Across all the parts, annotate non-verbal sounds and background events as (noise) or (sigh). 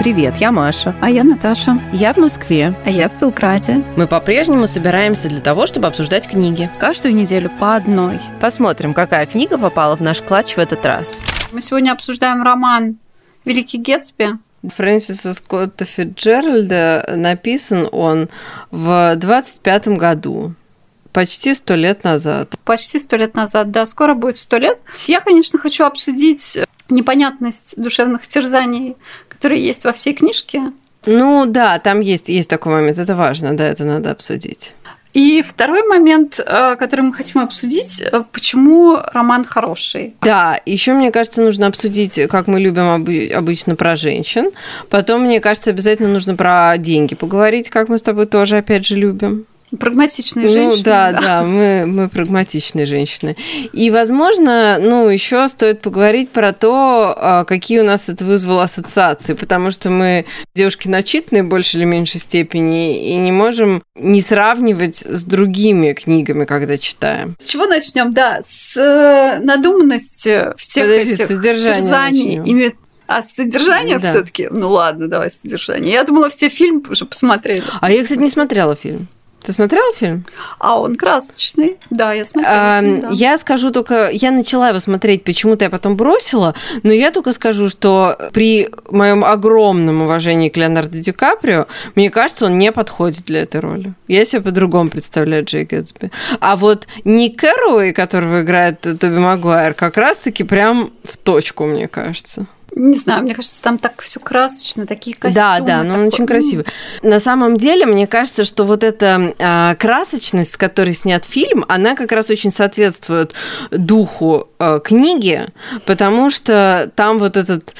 Привет, я Маша. А я Наташа. Я в Москве. А я в Белграде. Мы по-прежнему собираемся для того, чтобы обсуждать книги. Каждую неделю по одной. Посмотрим, какая книга попала в наш клатч в этот раз. Мы сегодня обсуждаем роман «Великий Гетсби». Фрэнсиса Скотта Фитджеральда написан он в 25 году. Почти сто лет назад. Почти сто лет назад, да, скоро будет сто лет. Я, конечно, хочу обсудить непонятность душевных терзаний которые есть во всей книжке. Ну да, там есть, есть такой момент, это важно, да, это надо обсудить. И второй момент, э, который мы хотим обсудить, э, почему роман хороший. Да, еще мне кажется, нужно обсудить, как мы любим обычно про женщин. Потом, мне кажется, обязательно нужно про деньги поговорить, как мы с тобой тоже, опять же, любим. Прагматичные ну, женщины. Да, да, да, мы, мы прагматичные женщины. И, возможно, ну, еще стоит поговорить про то, а, какие у нас это вызвало ассоциации, потому что мы девушки начитанные в большей или меньшей степени и не можем не сравнивать с другими книгами, когда читаем. С чего начнем? Да, с э, надуманности всех Подожди, этих содержания ими а содержание да. все-таки? Ну ладно, давай содержание. Я думала, все фильмы уже посмотрели. А я, кстати, не смотрела фильм. Ты смотрела фильм? А он красочный. Да, я смотрела. А, фильм, да. Я скажу только, я начала его смотреть, почему-то я потом бросила, но я только скажу, что при моем огромном уважении к Леонардо Ди Каприо, мне кажется, он не подходит для этой роли. Я себе по-другому представляю Джей Гэтсби. А вот Ник Кэрроуэй, которого играет Тоби Магуайр, как раз-таки прям в точку, мне кажется. Не знаю, мне кажется, там так все красочно, такие костюмы. Да, да, но он очень красивый. На самом деле, мне кажется, что вот эта э, красочность, с которой снят фильм, она как раз очень соответствует духу э, книги, потому что там вот этот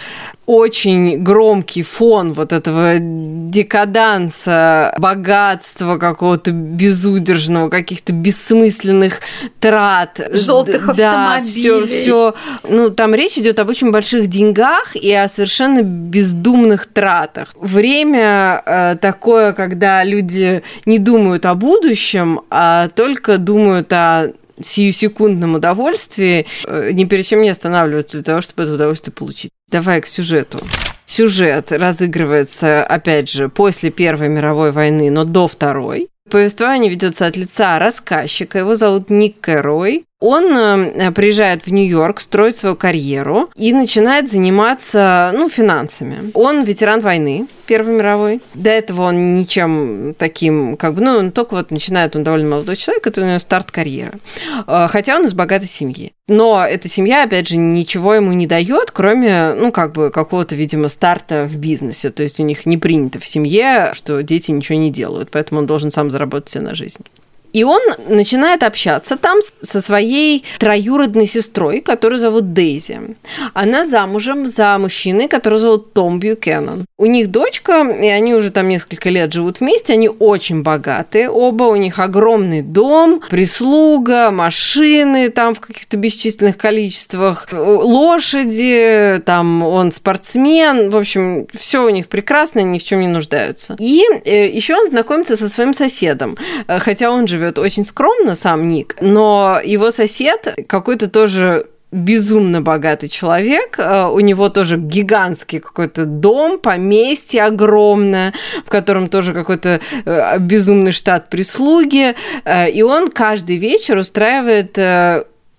очень громкий фон вот этого декаданса, богатства какого-то безудержного, каких-то бессмысленных трат. Желтых да, автомобилей. Все, все. Ну, там речь идет об очень больших деньгах и о совершенно бездумных тратах. Время э, такое, когда люди не думают о будущем, а только думают о сиюсекундном удовольствии, э, ни перед чем не останавливаться для того, чтобы это удовольствие получить. Давай к сюжету. Сюжет разыгрывается, опять же, после Первой мировой войны, но до Второй. Повествование ведется от лица рассказчика. Его зовут Ник Кэрой. Он э, приезжает в Нью-Йорк, строит свою карьеру и начинает заниматься ну, финансами. Он ветеран войны Первой мировой. До этого он ничем таким, как бы, ну, он только вот начинает, он довольно молодой человек, это у него старт карьеры. Э, хотя он из богатой семьи. Но эта семья, опять же, ничего ему не дает, кроме, ну, как бы, какого-то, видимо, старта в бизнесе. То есть у них не принято в семье, что дети ничего не делают, поэтому он должен сам заработать себе на жизнь. И он начинает общаться там со своей троюродной сестрой, которую зовут Дейзи. Она замужем за мужчиной, которого зовут Том Бьюкеннон. У них дочка, и они уже там несколько лет живут вместе, они очень богатые оба, у них огромный дом, прислуга, машины там в каких-то бесчисленных количествах, лошади, там он спортсмен, в общем, все у них прекрасно, ни в чем не нуждаются. И э, еще он знакомится со своим соседом, э, хотя он же живет очень скромно, сам Ник, но его сосед какой-то тоже безумно богатый человек. Э, у него тоже гигантский какой-то дом, поместье огромное, в котором тоже какой-то э, безумный штат прислуги. Э, и он каждый вечер устраивает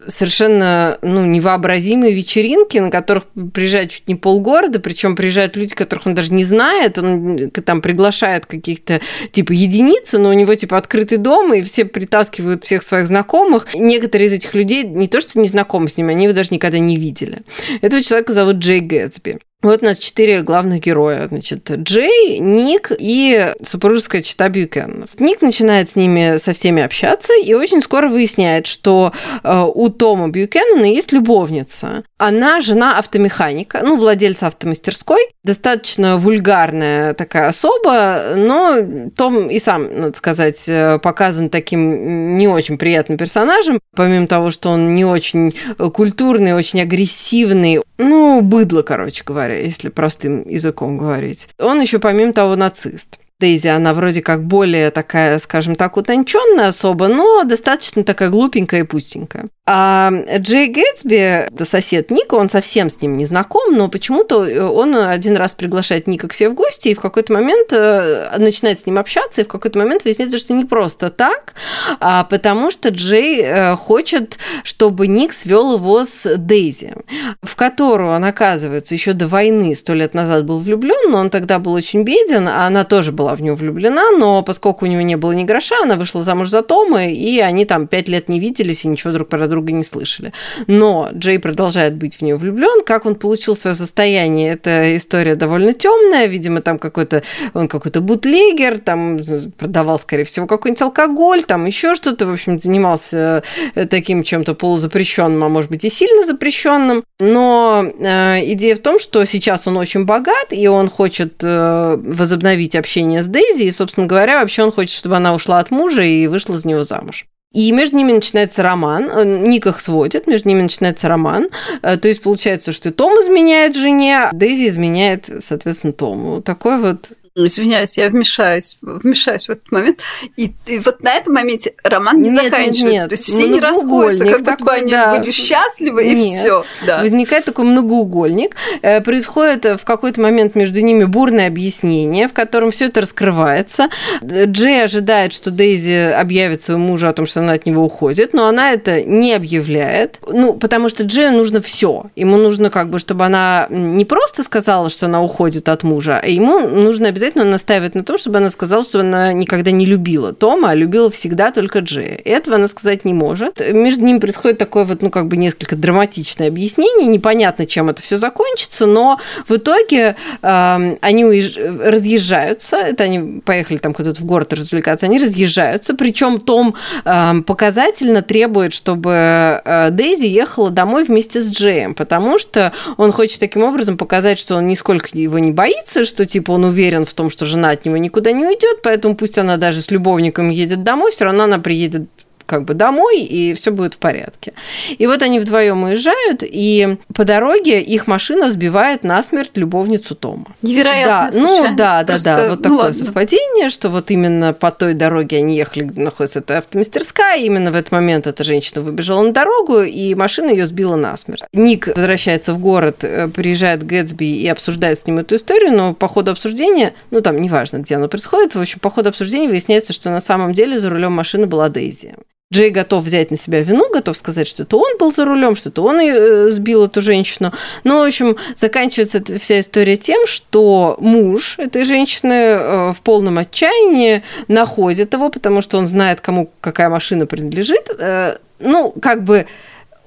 совершенно ну, невообразимые вечеринки, на которых приезжает чуть не полгорода, причем приезжают люди, которых он даже не знает, он там приглашает каких-то типа единицы, но у него типа открытый дом, и все притаскивают всех своих знакомых. Некоторые из этих людей не то, что не знакомы с ними, они его даже никогда не видели. Этого человека зовут Джей Гэтсби. Вот у нас четыре главных героя. Значит, Джей, Ник и супружеская чита Бьюкенов. Ник начинает с ними со всеми общаться и очень скоро выясняет, что э, у Тома Бьюкеннона есть любовница. Она жена автомеханика, ну, владельца автомастерской. Достаточно вульгарная такая особа, но Том и сам, надо сказать, э, показан таким не очень приятным персонажем. Помимо того, что он не очень культурный, очень агрессивный, ну, быдло, короче говоря говоря, если простым языком говорить. Он еще помимо того нацист. Дейзи, она вроде как более такая, скажем так, утонченная особа, но достаточно такая глупенькая и пустенькая. А Джей Гэтсби, сосед Ника, он совсем с ним не знаком, но почему-то он один раз приглашает Ника к себе в гости, и в какой-то момент э, начинает с ним общаться, и в какой-то момент выясняется, что не просто так, а потому что Джей э, хочет, чтобы Ник свел его с Дейзи, в которую он, оказывается, еще до войны сто лет назад был влюблен, но он тогда был очень беден, а она тоже была в него влюблена, но поскольку у него не было ни гроша, она вышла замуж за Тома, и они там пять лет не виделись и ничего друг про друга не слышали. Но Джей продолжает быть в нее влюблен. Как он получил свое состояние, эта история довольно темная. Видимо, там какой-то он какой-то бутлегер, там продавал, скорее всего, какой-нибудь алкоголь, там еще что-то. В общем, занимался э, таким чем-то полузапрещенным, а может быть и сильно запрещенным. Но э, идея в том, что сейчас он очень богат, и он хочет э, возобновить общение с Дейзи, и, собственно говоря, вообще он хочет, чтобы она ушла от мужа и вышла за него замуж. И между ними начинается роман, э, Ник их сводит, между ними начинается роман. Э, то есть получается, что Том изменяет жене, а Дейзи изменяет, соответственно, Тому. Такой вот Извиняюсь, я вмешаюсь, вмешаюсь в этот момент. И, и вот на этом моменте роман не нет, заканчивается. Нет, нет. То есть все не расходятся, как будто бы они да. были счастливы, и все. Да. Возникает такой многоугольник. Э, происходит в какой-то момент между ними бурное объяснение, в котором все это раскрывается. Джей ожидает, что Дейзи объявит своему мужу о том, что она от него уходит, но она это не объявляет. Ну, потому что Джею нужно все. Ему нужно как бы, чтобы она не просто сказала, что она уходит от мужа, а ему нужно обязательно обязательно настаивает на том, чтобы она сказала, что она никогда не любила Тома, а любила всегда только Джея. Этого она сказать не может. Между ними происходит такое вот, ну, как бы несколько драматичное объяснение. Непонятно, чем это все закончится, но в итоге э, они уезж... разъезжаются. Это они поехали там куда-то в город развлекаться. Они разъезжаются. Причем Том э, показательно требует, чтобы э, Дейзи ехала домой вместе с Джеем, потому что он хочет таким образом показать, что он нисколько его не боится, что типа он уверен в в том, что жена от него никуда не уйдет, поэтому пусть она даже с любовником едет домой, все равно она приедет как бы домой, и все будет в порядке. И вот они вдвоем уезжают, и по дороге их машина сбивает насмерть любовницу Тома. Невероятно. Да, ну да, да, да, вот ну, такое ладно. совпадение, что вот именно по той дороге они ехали, где находится эта автомастерская, именно в этот момент эта женщина выбежала на дорогу, и машина ее сбила насмерть. Ник возвращается в город, э, приезжает Гэтсби и обсуждает с ним эту историю, но по ходу обсуждения, ну там неважно, где оно происходит, в общем, по ходу обсуждения выясняется, что на самом деле за рулем машины была Дейзи. Джей готов взять на себя вину, готов сказать, что это он был за рулем, что это он э, сбил эту женщину. Но, в общем, заканчивается вся история тем, что муж этой женщины э, в полном отчаянии находит его, потому что он знает, кому какая машина принадлежит. Э, ну, как бы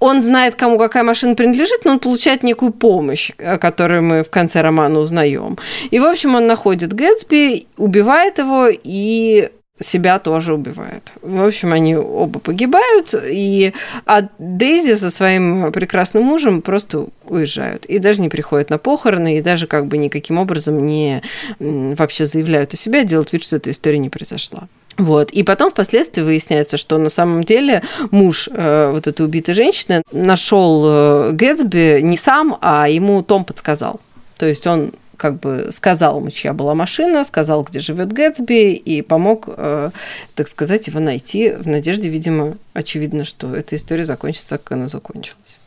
он знает, кому какая машина принадлежит, но он получает некую помощь, о которой мы в конце романа узнаем. И, в общем, он находит Гэтсби, убивает его и себя тоже убивает. В общем, они оба погибают, и а Дейзи со своим прекрасным мужем просто уезжают. И даже не приходят на похороны, и даже как бы никаким образом не вообще заявляют о себе, делают вид, что эта история не произошла. Вот. И потом впоследствии выясняется, что на самом деле муж э, вот этой убитой женщины нашел э, Гэтсби не сам, а ему Том подсказал. То есть он как бы сказал ему, чья была машина, сказал, где живет Гэтсби, и помог, э, так сказать, его найти в надежде, видимо, очевидно, что эта история закончится, как она закончилась.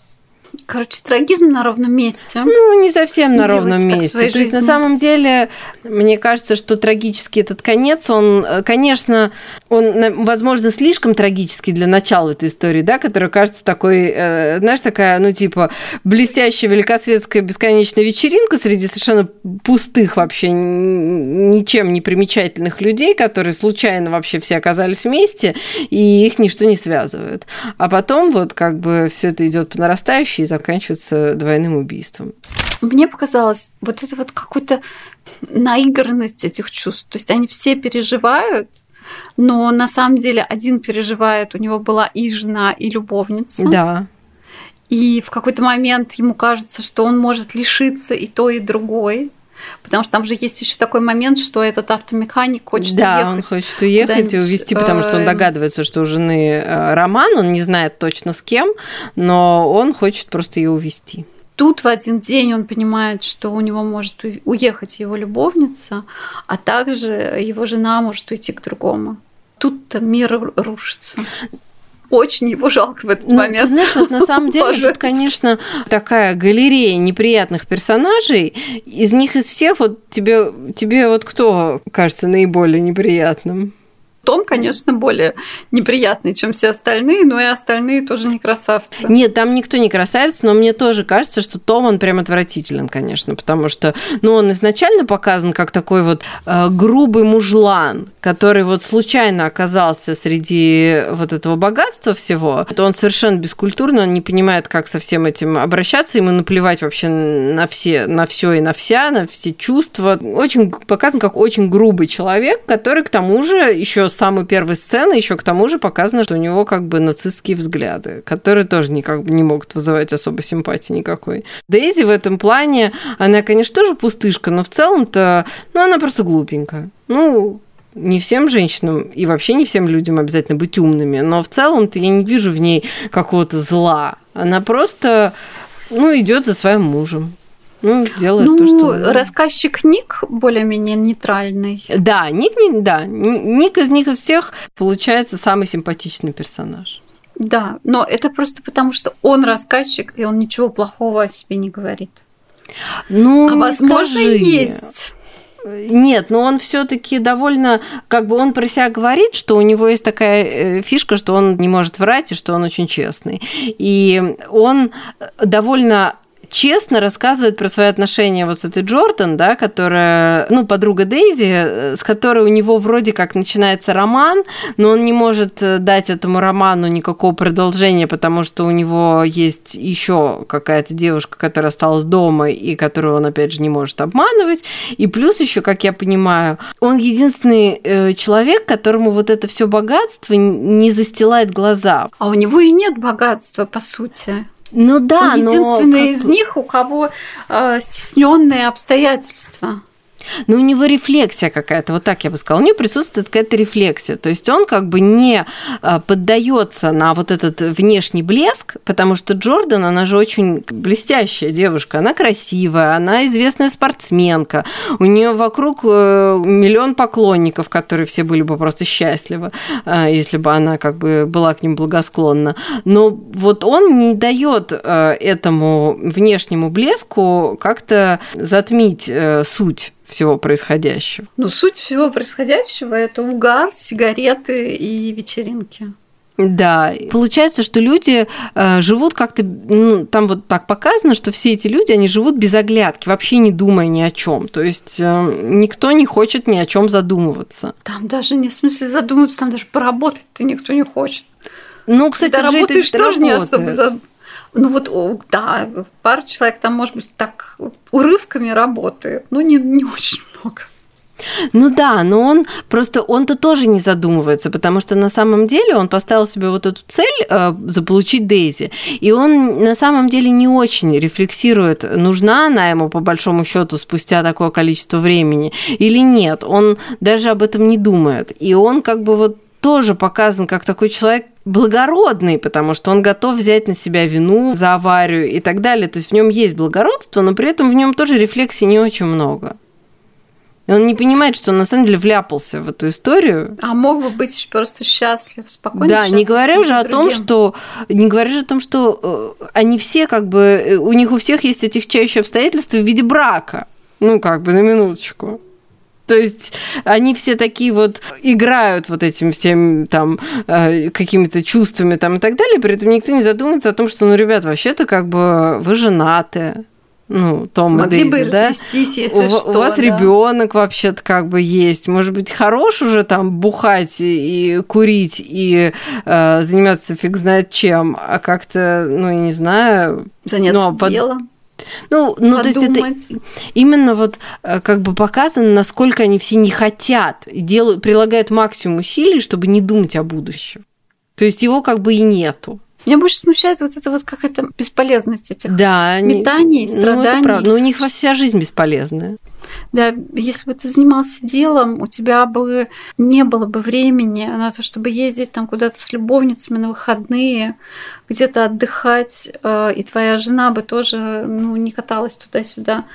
Короче, трагизм на ровном месте. Ну, не совсем не на ровном месте. То жизни. есть, на самом деле, мне кажется, что трагический этот конец, он, э, конечно, он, возможно, слишком трагический для начала этой истории, да, которая кажется такой, э, знаешь, такая, ну, типа, блестящая великосветская бесконечная вечеринка среди совершенно пустых вообще, ничем не примечательных людей, которые случайно вообще все оказались вместе, и их ничто не связывает. А потом вот как бы все это идет по нарастающей, заканчивается двойным убийством. Мне показалось, вот это вот какую-то наигранность этих чувств. То есть они все переживают, но на самом деле один переживает, у него была и жена, и любовница. Да. И в какой-то момент ему кажется, что он может лишиться и то, и другой. Потому что там же есть еще такой момент, что этот автомеханик хочет да, уехать. Да, он хочет уехать и увезти, потому что он э, догадывается, что у жены э, роман, он не знает точно с кем, но он хочет просто ее увезти. Тут в один день он понимает, что у него может уехать его любовница, а также его жена может уйти к другому. Тут-то мир рушится. Очень его жалко в этот Ну, момент. ты знаешь, вот на самом (laughs) деле тут, Пожалуйста. конечно, такая галерея неприятных персонажей. Из них из всех вот тебе, тебе вот кто кажется наиболее неприятным? Том, конечно, более неприятный, чем все остальные, но и остальные тоже не красавцы. Нет, там никто не красавец, но мне тоже кажется, что Том, он прям отвратителен, конечно, потому что, ну, он изначально показан как такой вот э, грубый мужлан, который вот случайно оказался среди вот этого богатства всего. Это он совершенно бескультурный, он не понимает, как со всем этим обращаться, ему наплевать вообще на все, на все и на вся, на все чувства. Очень показан как очень грубый человек, который к тому же еще самой первой сцены еще к тому же показано, что у него как бы нацистские взгляды, которые тоже никак не могут вызывать особо симпатии никакой. Дейзи в этом плане, она, конечно, тоже пустышка, но в целом-то, ну, она просто глупенькая. Ну, не всем женщинам и вообще не всем людям обязательно быть умными, но в целом-то я не вижу в ней какого-то зла. Она просто, ну, идет за своим мужем. Ну, делает ну, то, что... рассказчик Ник более-менее нейтральный. Да, Ник, не, да, Ник из них из всех получается самый симпатичный персонаж. Да, но это просто потому, что он рассказчик, и он ничего плохого о себе не говорит. Ну, а не возможно, скажи. есть. Нет, но он все-таки довольно, как бы он про себя говорит, что у него есть такая э, фишка, что он не может врать и что он очень честный. И он довольно честно рассказывает про свои отношения вот с этой Джордан, да, которая, ну, подруга Дейзи, с которой у него вроде как начинается роман, но он не может дать этому роману никакого продолжения, потому что у него есть еще какая-то девушка, которая осталась дома и которую он, опять же, не может обманывать. И плюс еще, как я понимаю, он единственный э, человек, которому вот это все богатство не застилает глаза. А у него и нет богатства, по сути. Ну да, Он единственный но... из них, у кого э, стесненные обстоятельства. Ну, у него рефлексия какая-то, вот так я бы сказала. У него присутствует какая-то рефлексия. То есть он как бы не поддается на вот этот внешний блеск, потому что Джордан, она же очень блестящая девушка, она красивая, она известная спортсменка, у нее вокруг миллион поклонников, которые все были бы просто счастливы, если бы она как бы была к ним благосклонна. Но вот он не дает этому внешнему блеску как-то затмить суть всего происходящего? Ну, суть всего происходящего – это угар, сигареты и вечеринки. Да, получается, что люди э, живут как-то, ну, там вот так показано, что все эти люди, они живут без оглядки, вообще не думая ни о чем. То есть э, никто не хочет ни о чем задумываться. Там даже не в смысле задумываться, там даже поработать-то никто не хочет. Ну, кстати, Когда работаешь, тоже не особо задумываться. Ну вот, да, пара человек там, может быть, так урывками работает, но не, не очень много. Ну да, но он просто он-то тоже не задумывается, потому что на самом деле он поставил себе вот эту цель э, заполучить Дейзи, и он на самом деле не очень рефлексирует, нужна она ему по большому счету спустя такое количество времени или нет. Он даже об этом не думает, и он как бы вот тоже показан как такой человек благородный, потому что он готов взять на себя вину за аварию и так далее. То есть в нем есть благородство, но при этом в нем тоже рефлексии не очень много. И он не понимает, что он на самом деле вляпался в эту историю. А мог бы быть просто счастлив, спокойно. Да, не говоря уже о том, что не говоря же о том, что они все как бы у них у всех есть отягчающие обстоятельства в виде брака. Ну, как бы на минуточку. То есть они все такие вот играют вот этим всем там э, какими-то чувствами там и так далее, при этом никто не задумывается о том, что, ну, ребят, вообще-то как бы вы женаты, ну, Том Могли и Дейзи, бы да? если у, что, у вас да. ребенок вообще-то как бы есть. Может быть, хорош уже там бухать и курить и э, заниматься фиг знает чем, а как-то, ну, я не знаю. Заняться ну, под... делом. Ну, ну то есть это именно вот как бы показано, насколько они все не хотят и делают, прилагают максимум усилий, чтобы не думать о будущем. То есть его как бы и нету. Меня больше смущает вот эта вот какая-то бесполезность этих да, метаний, они, страданий. Ну, это правда. Но у них вся жизнь бесполезная. Да, если бы ты занимался делом, у тебя бы не было бы времени на то, чтобы ездить там куда-то с любовницами на выходные, где-то отдыхать, и твоя жена бы тоже ну, не каталась туда-сюда.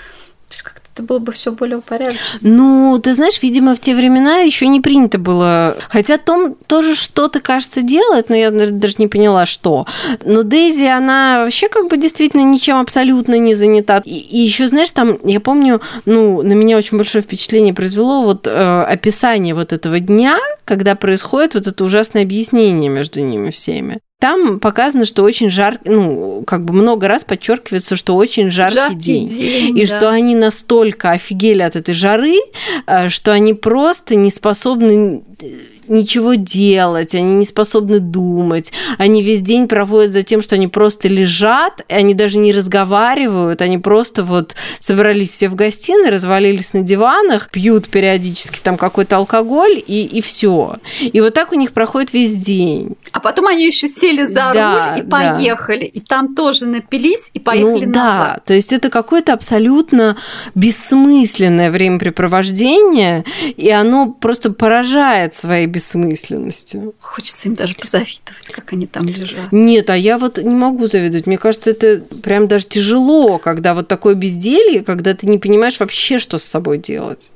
То есть как-то это было бы все более упорядочено. Ну, ты знаешь, видимо, в те времена еще не принято было. Хотя Том тоже что-то, кажется, делает, но я даже не поняла, что. Но Дейзи, она вообще как бы действительно ничем абсолютно не занята. И, и еще, знаешь, там, я помню, ну, на меня очень большое впечатление произвело вот э, описание вот этого дня, когда происходит вот это ужасное объяснение между ними всеми. Там показано, что очень жаркий, ну, как бы много раз подчеркивается, что очень жаркий, жаркий день. день. И да. что они настолько офигели от этой жары, э, что они просто не способны ничего делать, они не способны думать, они весь день проводят за тем, что они просто лежат, они даже не разговаривают, они просто вот собрались все в гостиной, развалились на диванах, пьют периодически там какой-то алкоголь и, и все. И вот так у них проходит весь день. А потом они еще сели за да, руль и поехали, да. и там тоже напились и поехали ну, назад. Да, то есть это какое-то абсолютно бессмысленное времяпрепровождение, и оно просто поражает своей бессмысленностью. Хочется им даже позавидовать, как они там лежат. Нет, а я вот не могу завидовать. Мне кажется, это прям даже тяжело, когда вот такое безделье, когда ты не понимаешь вообще, что с собой делать.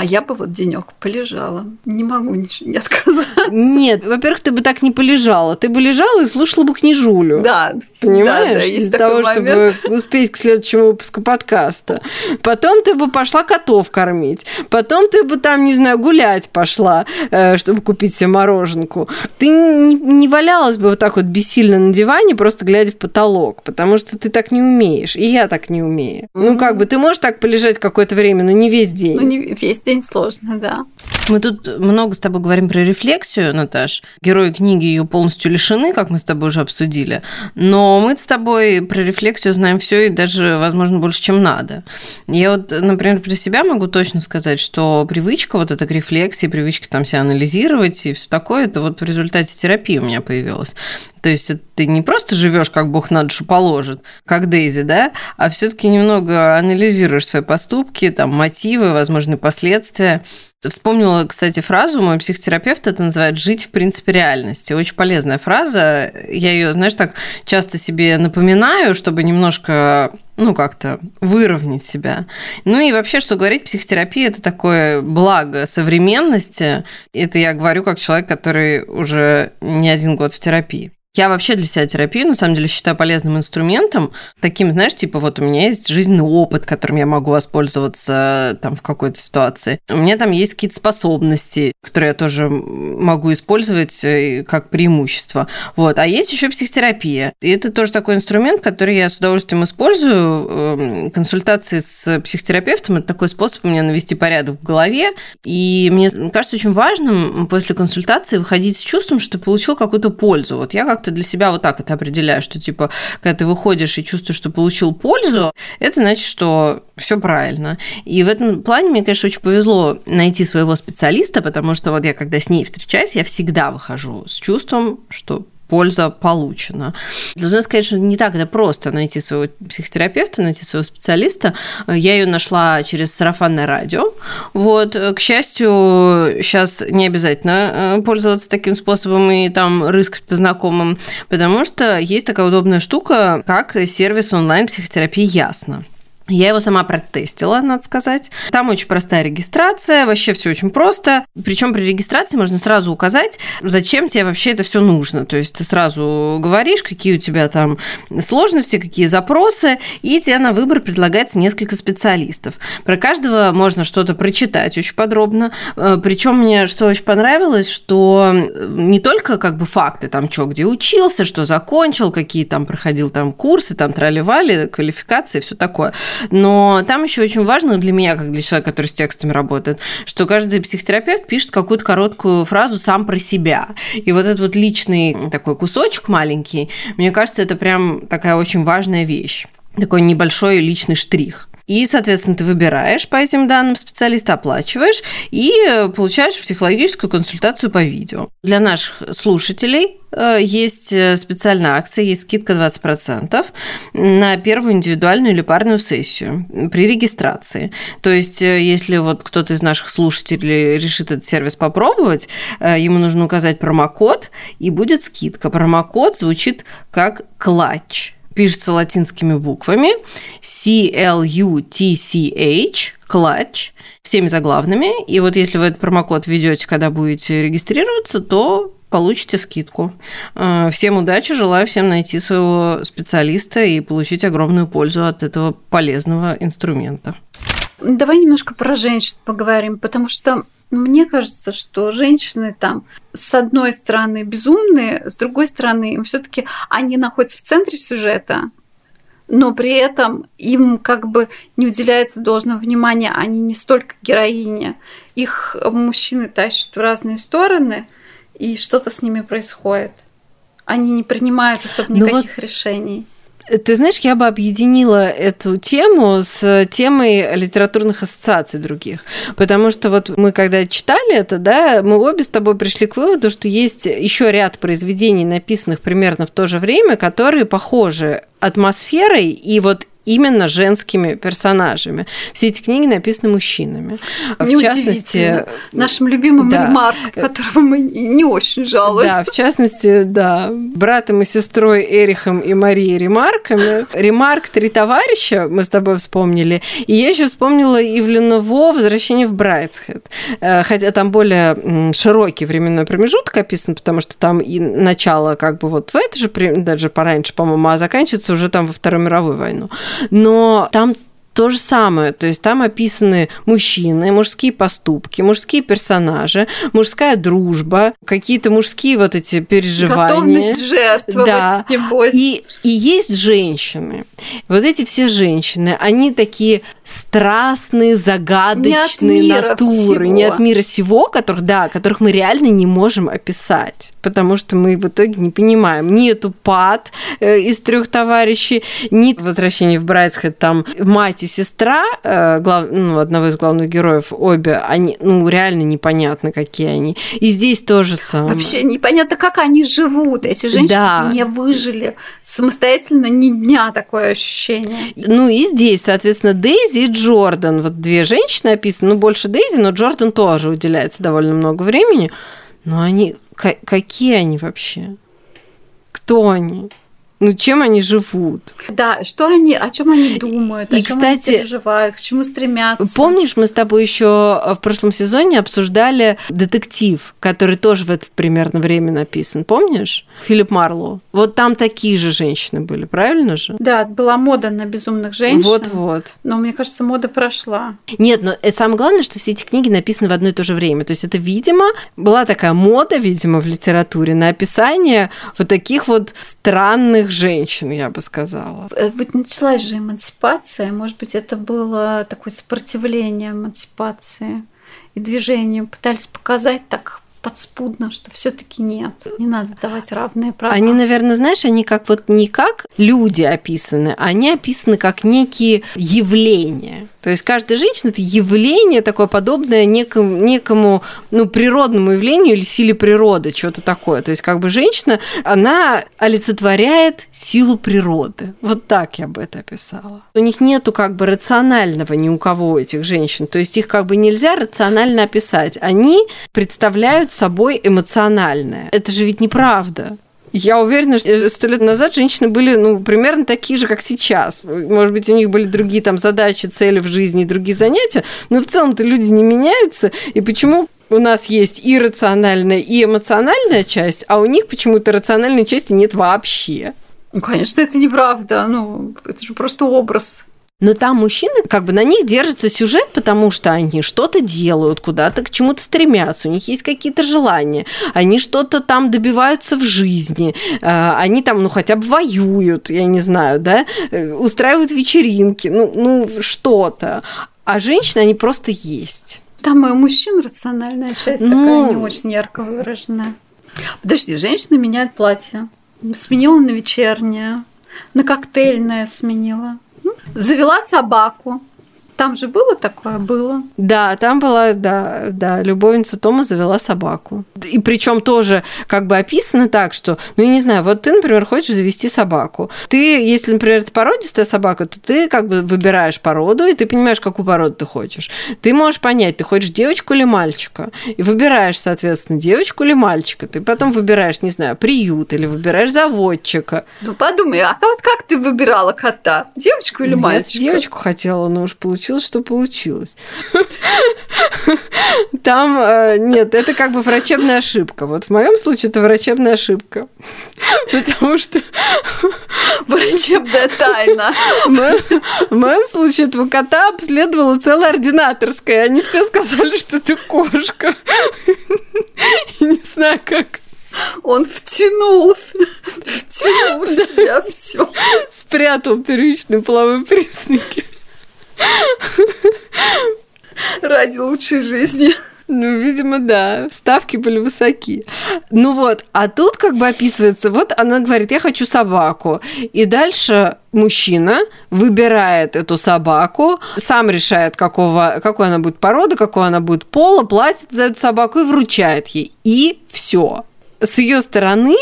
А я бы вот денек полежала. Не могу ничего не отказаться. Нет, во-первых, ты бы так не полежала. Ты бы лежала и слушала бы книжулю. Да. Понимаешь? Да, да, есть Для того, момент. чтобы успеть к следующему выпуску подкаста. Потом ты бы пошла котов кормить. Потом ты бы там, не знаю, гулять пошла, э, чтобы купить себе мороженку. Ты не, не валялась бы вот так вот бессильно на диване, просто глядя в потолок, потому что ты так не умеешь. И я так не умею. Mm-hmm. Ну, как бы, ты можешь так полежать какое-то время, но не весь день. Ну, не весь день сложно, да. Мы тут много с тобой говорим про рефлексию, Наташ. Герои книги ее полностью лишены, как мы с тобой уже обсудили. Но мы с тобой про рефлексию знаем все и даже, возможно, больше, чем надо. Я вот, например, про себя могу точно сказать, что привычка вот эта к рефлексии, привычка там себя анализировать и все такое, это вот в результате терапии у меня появилось. То есть ты не просто живешь, как Бог на душу положит, как Дейзи, да, а все-таки немного анализируешь свои поступки, там, мотивы, возможные последствия. Вспомнила, кстати, фразу, мой психотерапевт это называет «жить в принципе реальности». Очень полезная фраза. Я ее, знаешь, так часто себе напоминаю, чтобы немножко ну, как-то выровнять себя. Ну и вообще, что говорить, психотерапия – это такое благо современности. Это я говорю как человек, который уже не один год в терапии. Я вообще для себя терапию, на самом деле, считаю полезным инструментом. Таким, знаешь, типа вот у меня есть жизненный опыт, которым я могу воспользоваться там в какой-то ситуации. У меня там есть какие-то способности, которые я тоже могу использовать э, как преимущество. Вот. А есть еще психотерапия. И это тоже такой инструмент, который я с удовольствием использую. Эм, консультации с психотерапевтом – это такой способ у меня навести порядок в голове. И мне кажется очень важным после консультации выходить с чувством, что ты получил какую-то пользу. Вот я как как-то для себя вот так это определяю, что типа, когда ты выходишь и чувствуешь, что получил пользу, это значит, что все правильно. И в этом плане мне, конечно, очень повезло найти своего специалиста, потому что вот я когда с ней встречаюсь, я всегда выхожу с чувством, что польза получена. Должна сказать, что не так это просто найти своего психотерапевта, найти своего специалиста. Я ее нашла через сарафанное радио. Вот, к счастью, сейчас не обязательно э, пользоваться таким способом и там рыскать по знакомым, потому что есть такая удобная штука, как сервис онлайн-психотерапии «Ясно». Я его сама протестила, надо сказать. Там очень простая регистрация, вообще все очень просто. Причем при регистрации можно сразу указать, зачем тебе вообще это все нужно. То есть ты сразу говоришь, какие у тебя там сложности, какие запросы, и тебе на выбор предлагается несколько специалистов. Про каждого можно что-то прочитать очень подробно. Э, Причем мне что очень понравилось, что не только как бы факты, там, что где учился, что закончил, какие там проходил там курсы, там тролливали, квалификации, все такое но там еще очень важно для меня, как для человека, который с текстами работает, что каждый психотерапевт пишет какую-то короткую фразу сам про себя. И вот этот вот личный такой кусочек маленький, мне кажется, это прям такая очень важная вещь такой небольшой личный штрих. И, соответственно, ты выбираешь по этим данным специалиста, оплачиваешь и получаешь психологическую консультацию по видео. Для наших слушателей э, есть э, специальная акция, есть скидка 20% на первую индивидуальную или парную сессию при регистрации. То есть, э, если вот кто-то из наших слушателей решит этот сервис попробовать, ему нужно указать промокод, и будет скидка. Промокод звучит как «клатч» пишется латинскими буквами C-L-U-T-C-H, клатч всеми заглавными. И вот если вы этот промокод введете, когда будете регистрироваться, то получите скидку. Э, всем удачи, желаю всем найти своего специалиста и получить огромную пользу от этого полезного инструмента. Давай немножко про женщин поговорим, потому что мне кажется, что женщины там с одной стороны безумные, с другой стороны им все-таки они находятся в центре сюжета, но при этом им как бы не уделяется должного внимания, они не столько героини, их мужчины тащат в разные стороны, и что-то с ними происходит. Они не принимают особо никаких ну вот... решений. Ты знаешь, я бы объединила эту тему с темой литературных ассоциаций других. Потому что вот мы когда читали это, да, мы обе с тобой пришли к выводу, что есть еще ряд произведений, написанных примерно в то же время, которые похожи атмосферой и вот именно женскими персонажами. Все эти книги написаны мужчинами. В частности, нашим любимым да. Ремарк, которого мы не очень жалуем. Да, в частности, да, братом и сестрой Эрихом и Марией Ремарками. Ремарк «Три товарища» мы с тобой вспомнили. И я еще вспомнила Ивлена Во «Возвращение в Брайтсхед». Э, хотя там более широкий временной промежуток описан, потому что там и начало как бы вот в это же, даже пораньше, по-моему, а заканчивается уже там во Вторую мировую войну но там то же самое. То есть там описаны мужчины, мужские поступки, мужские персонажи, мужская дружба, какие-то мужские вот эти переживания. Готовность жертвовать, да. небось. И, и есть женщины. Вот эти все женщины, они такие страстные, загадочные не натуры, всего. не от мира сего, которых, да, которых мы реально не можем описать, потому что мы в итоге не понимаем. Ни эту пад э, из трех товарищей, ни возвращение в Брайтсхед, там мать и сестра э, глав, ну, одного из главных героев, обе, они, ну, реально непонятно, какие они. И здесь тоже самое. Вообще непонятно, как они живут. Эти женщины да. не выжили самостоятельно ни дня такое ощущение. Ну и здесь, соответственно, Дейзи и Джордан. Вот две женщины описаны, ну, больше Дейзи, но Джордан тоже уделяется довольно много времени. Но они... Какие они вообще? Кто они? Ну, чем они живут. Да, что они, о чем они думают, и, о чем кстати, они переживают, к чему стремятся. Помнишь, мы с тобой еще в прошлом сезоне обсуждали детектив, который тоже в это примерно время написан, помнишь? Филипп Марлоу. Вот там такие же женщины были, правильно же? Да, была мода на безумных женщин. Вот-вот. Но мне кажется, мода прошла. Нет, но самое главное, что все эти книги написаны в одно и то же время. То есть это, видимо, была такая мода, видимо, в литературе на описание вот таких вот странных всех женщин, я бы сказала. Э, вот началась же эмансипация, может быть, это было такое сопротивление эмансипации и движению. Пытались показать так подспудно, что все-таки нет, не надо давать равные права. Они, наверное, знаешь, они как вот не как люди описаны, они описаны как некие явления. То есть каждая женщина это явление такое подобное некому, некому ну, природному явлению или силе природы, что-то такое. То есть как бы женщина, она олицетворяет силу природы. Вот так я бы это описала. У них нету как бы рационального ни у кого этих женщин. То есть их как бы нельзя рационально описать. Они представляют собой эмоциональное. Это же ведь неправда. Я уверена, что сто лет назад женщины были ну, примерно такие же, как сейчас. Может быть, у них были другие там задачи, цели в жизни, другие занятия, но в целом-то люди не меняются. И почему у нас есть и рациональная, и эмоциональная часть, а у них почему-то рациональной части нет вообще? Ну, конечно, это неправда. Ну, это же просто образ. Но там мужчины, как бы на них держится сюжет, потому что они что-то делают, куда-то к чему-то стремятся, у них есть какие-то желания, они что-то там добиваются в жизни, э, они там, ну, хотя бы воюют, я не знаю, да, э, устраивают вечеринки, ну, ну что-то. А женщины, они просто есть. Там и у мужчин рациональная часть ну... такая не очень ярко выраженная. Подожди, женщина меняет платье. Сменила на вечернее, на коктейльное сменила. Завела собаку. Там же было такое? Было. Да, там была, да, да, любовница Тома завела собаку. И причем тоже как бы описано так, что, ну, я не знаю, вот ты, например, хочешь завести собаку. Ты, если, например, это породистая собака, то ты как бы выбираешь породу, и ты понимаешь, какую породу ты хочешь. Ты можешь понять, ты хочешь девочку или мальчика, и выбираешь, соответственно, девочку или мальчика. Ты потом выбираешь, не знаю, приют или выбираешь заводчика. Ну, подумай, а вот как ты выбирала кота? Девочку или мальчика? Я девочку хотела, но уж получилось получилось, что получилось. Там, э, нет, это как бы врачебная ошибка. Вот в моем случае это врачебная ошибка. Потому что... Врачебная тайна. В моем случае этого кота обследовала целая ординаторская. Они все сказали, что это кошка. Не знаю, как он втянул, втянул в себя все. Спрятал первичные половые признаки. Ради лучшей жизни. Ну, видимо, да. Ставки были высоки. Ну вот, а тут как бы описывается, вот она говорит, я хочу собаку. И дальше мужчина выбирает эту собаку, сам решает, какого, какой она будет порода, какой она будет пола, платит за эту собаку и вручает ей. И все. С ее стороны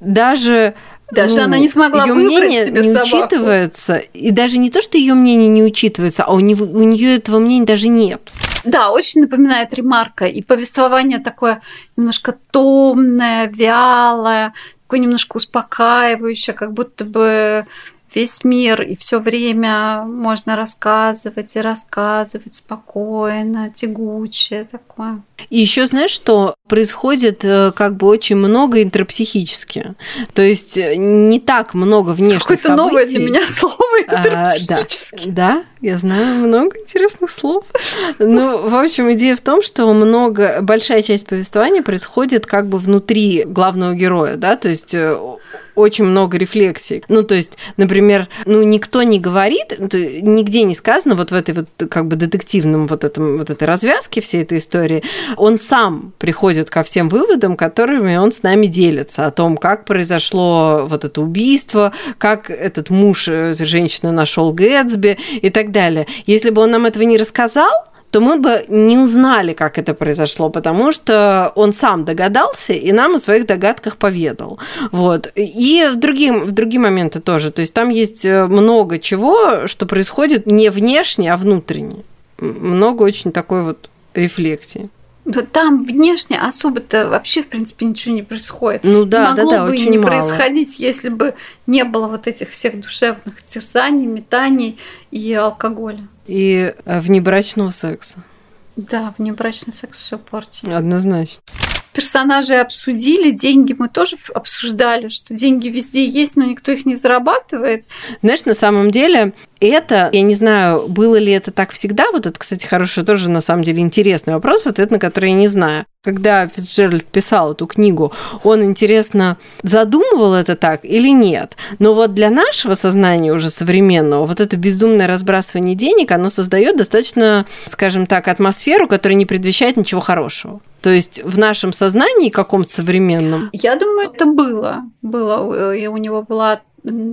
даже даже ну, она не смогла ее мнение себе не собаку. учитывается. И даже не то, что ее мнение не учитывается, а у, него, у нее этого мнения даже нет. Да, очень напоминает ремарка. И повествование такое немножко томное, вялое, такое немножко успокаивающее, как будто бы весь мир, и все время можно рассказывать и рассказывать спокойно, тягучее такое. И еще знаешь, что происходит э, как бы очень много интерпсихически. То есть э, не так много внешних Какое-то событий. новое для меня слово интерпсихически. А, да, да, я знаю много интересных слов. Ну, в общем, идея в том, что много, большая часть повествования происходит как бы внутри главного героя, да, то есть э, очень много рефлексий. Ну, то есть, например, ну, никто не говорит, нигде не сказано вот в этой вот как бы детективном вот, этом, вот этой развязке всей этой истории, он сам приходит ко всем выводам, которыми он с нами делится, о том, как произошло вот это убийство, как этот муж этой женщины нашел Гэтсби и так далее. Если бы он нам этого не рассказал, то мы бы не узнали, как это произошло, потому что он сам догадался и нам о своих догадках поведал. Вот. И в другие, в другие моменты тоже. То есть там есть э, много чего, что происходит не внешне, а внутренне. Много очень такой вот рефлексии. Да там внешне особо-то вообще, в принципе, ничего не происходит. Ну да, Могло да, да, бы очень и не мало. происходить, если бы не было вот этих всех душевных терзаний, метаний и алкоголя. И э, внебрачного секса. Да, внебрачный секс все портит. Однозначно. Персонажей обсудили, деньги мы тоже обсуждали, что деньги везде есть, но никто их не зарабатывает. Знаешь, на самом деле это, я не знаю, было ли это так всегда, вот это, кстати, хороший тоже, на самом деле, интересный вопрос, ответ на который я не знаю. Когда Фицджеральд писал эту книгу, он, интересно, задумывал это так или нет? Но вот для нашего сознания уже современного вот это бездумное разбрасывание денег, оно создает достаточно, скажем так, атмосферу, которая не предвещает ничего хорошего. То есть в нашем сознании каком-то современном. Я думаю, это было. Было. И у него была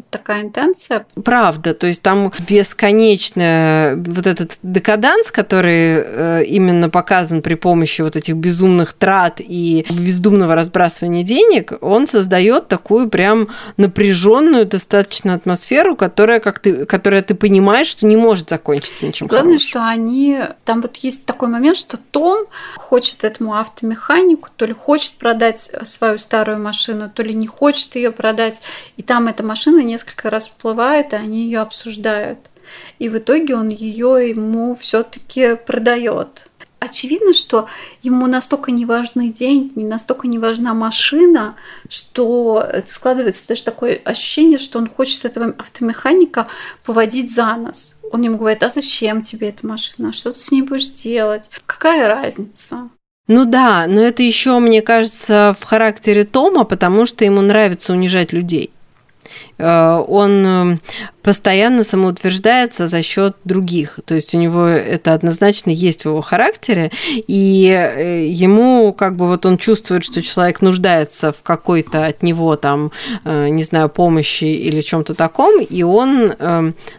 такая интенция. Правда, то есть там бесконечный вот этот декаданс, который э, именно показан при помощи вот этих безумных трат и бездумного разбрасывания денег, он создает такую прям напряженную достаточно атмосферу, которая, как ты, которая ты понимаешь, что не может закончиться ничем Главное, хорошим. что они... Там вот есть такой момент, что Том хочет этому автомеханику, то ли хочет продать свою старую машину, то ли не хочет ее продать, и там эта машина машина несколько раз всплывает, и они ее обсуждают. И в итоге он ее ему все-таки продает. Очевидно, что ему настолько не важны деньги, настолько не важна машина, что складывается даже такое ощущение, что он хочет этого автомеханика поводить за нос. Он ему говорит, а зачем тебе эта машина? Что ты с ней будешь делать? Какая разница? Ну да, но это еще, мне кажется, в характере Тома, потому что ему нравится унижать людей. Э, он э, постоянно самоутверждается за счет других. То есть у него это однозначно есть в его характере, и э, ему как бы вот он чувствует, что человек нуждается в какой-то от него там, не знаю, помощи или чем-то таком, и он,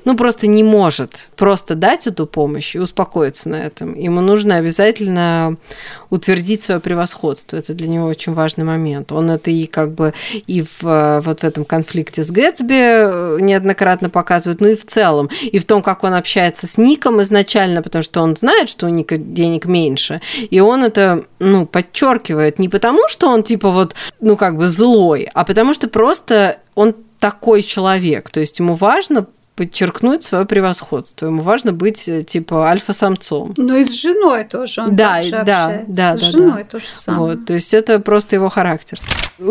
ну, просто не может просто дать эту помощь и успокоиться на этом. Ему нужно обязательно утвердить свое превосходство. Это для него очень важный момент. Он это и как бы и в, вот в этом конфликте с Гэтсби неоднократно показывают, ну и в целом, и в том, как он общается с Ником изначально, потому что он знает, что у Ника денег меньше, и он это, ну, подчеркивает не потому, что он типа вот, ну, как бы злой, а потому что просто он такой человек, то есть ему важно подчеркнуть свое превосходство. Ему важно быть э, типа альфа-самцом. Ну и с женой тоже. Он Да, так же да, общается. да, С да, женой то же самое. Вот, то есть это просто его характер.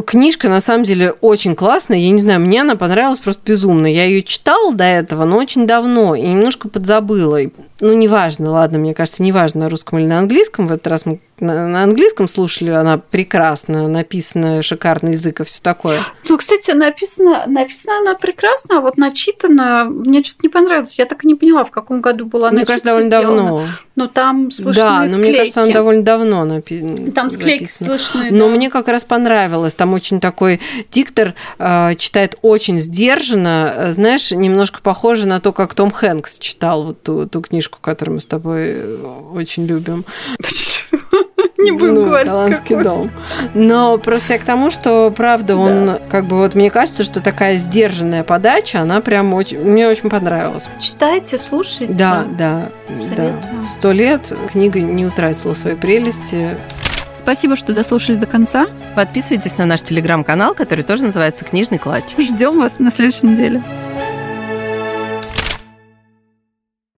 Книжка на самом деле очень классная. Я не знаю, мне она понравилась просто безумно. Я ее читала до этого, но очень давно и немножко подзабыла. Ну, неважно, ладно, мне кажется, неважно, на русском или на английском. В этот раз мы на, английском слушали, она прекрасно написана, шикарный язык и все такое. Ну, кстати, написано, написано она прекрасно, а вот начитана мне что-то не понравилось. Я так и не поняла, в каком году была Мне кажется, довольно сделана. давно. Но там слышны да, но склейки. мне кажется, она довольно давно написана. Там склейки слышны. Но да. мне как раз понравилось. Там очень такой диктор э, читает очень сдержанно. Э, Знаешь, немножко похоже на то, как Том Хэнкс читал вот ту, ту книжку, которую мы с тобой э, очень любим. Не будем Ну, говорить, «Голландский какой. дом. Но просто я к тому, что, правда, он, как бы, вот мне кажется, что такая сдержанная подача, она прям очень, мне очень понравилась. Читайте, слушайте. Да, да, да. Советую. Сто лет книга не утратила своей прелести. Спасибо, что дослушали до конца. Подписывайтесь на наш телеграм-канал, который тоже называется «Книжный клатч». Ждем вас на следующей неделе.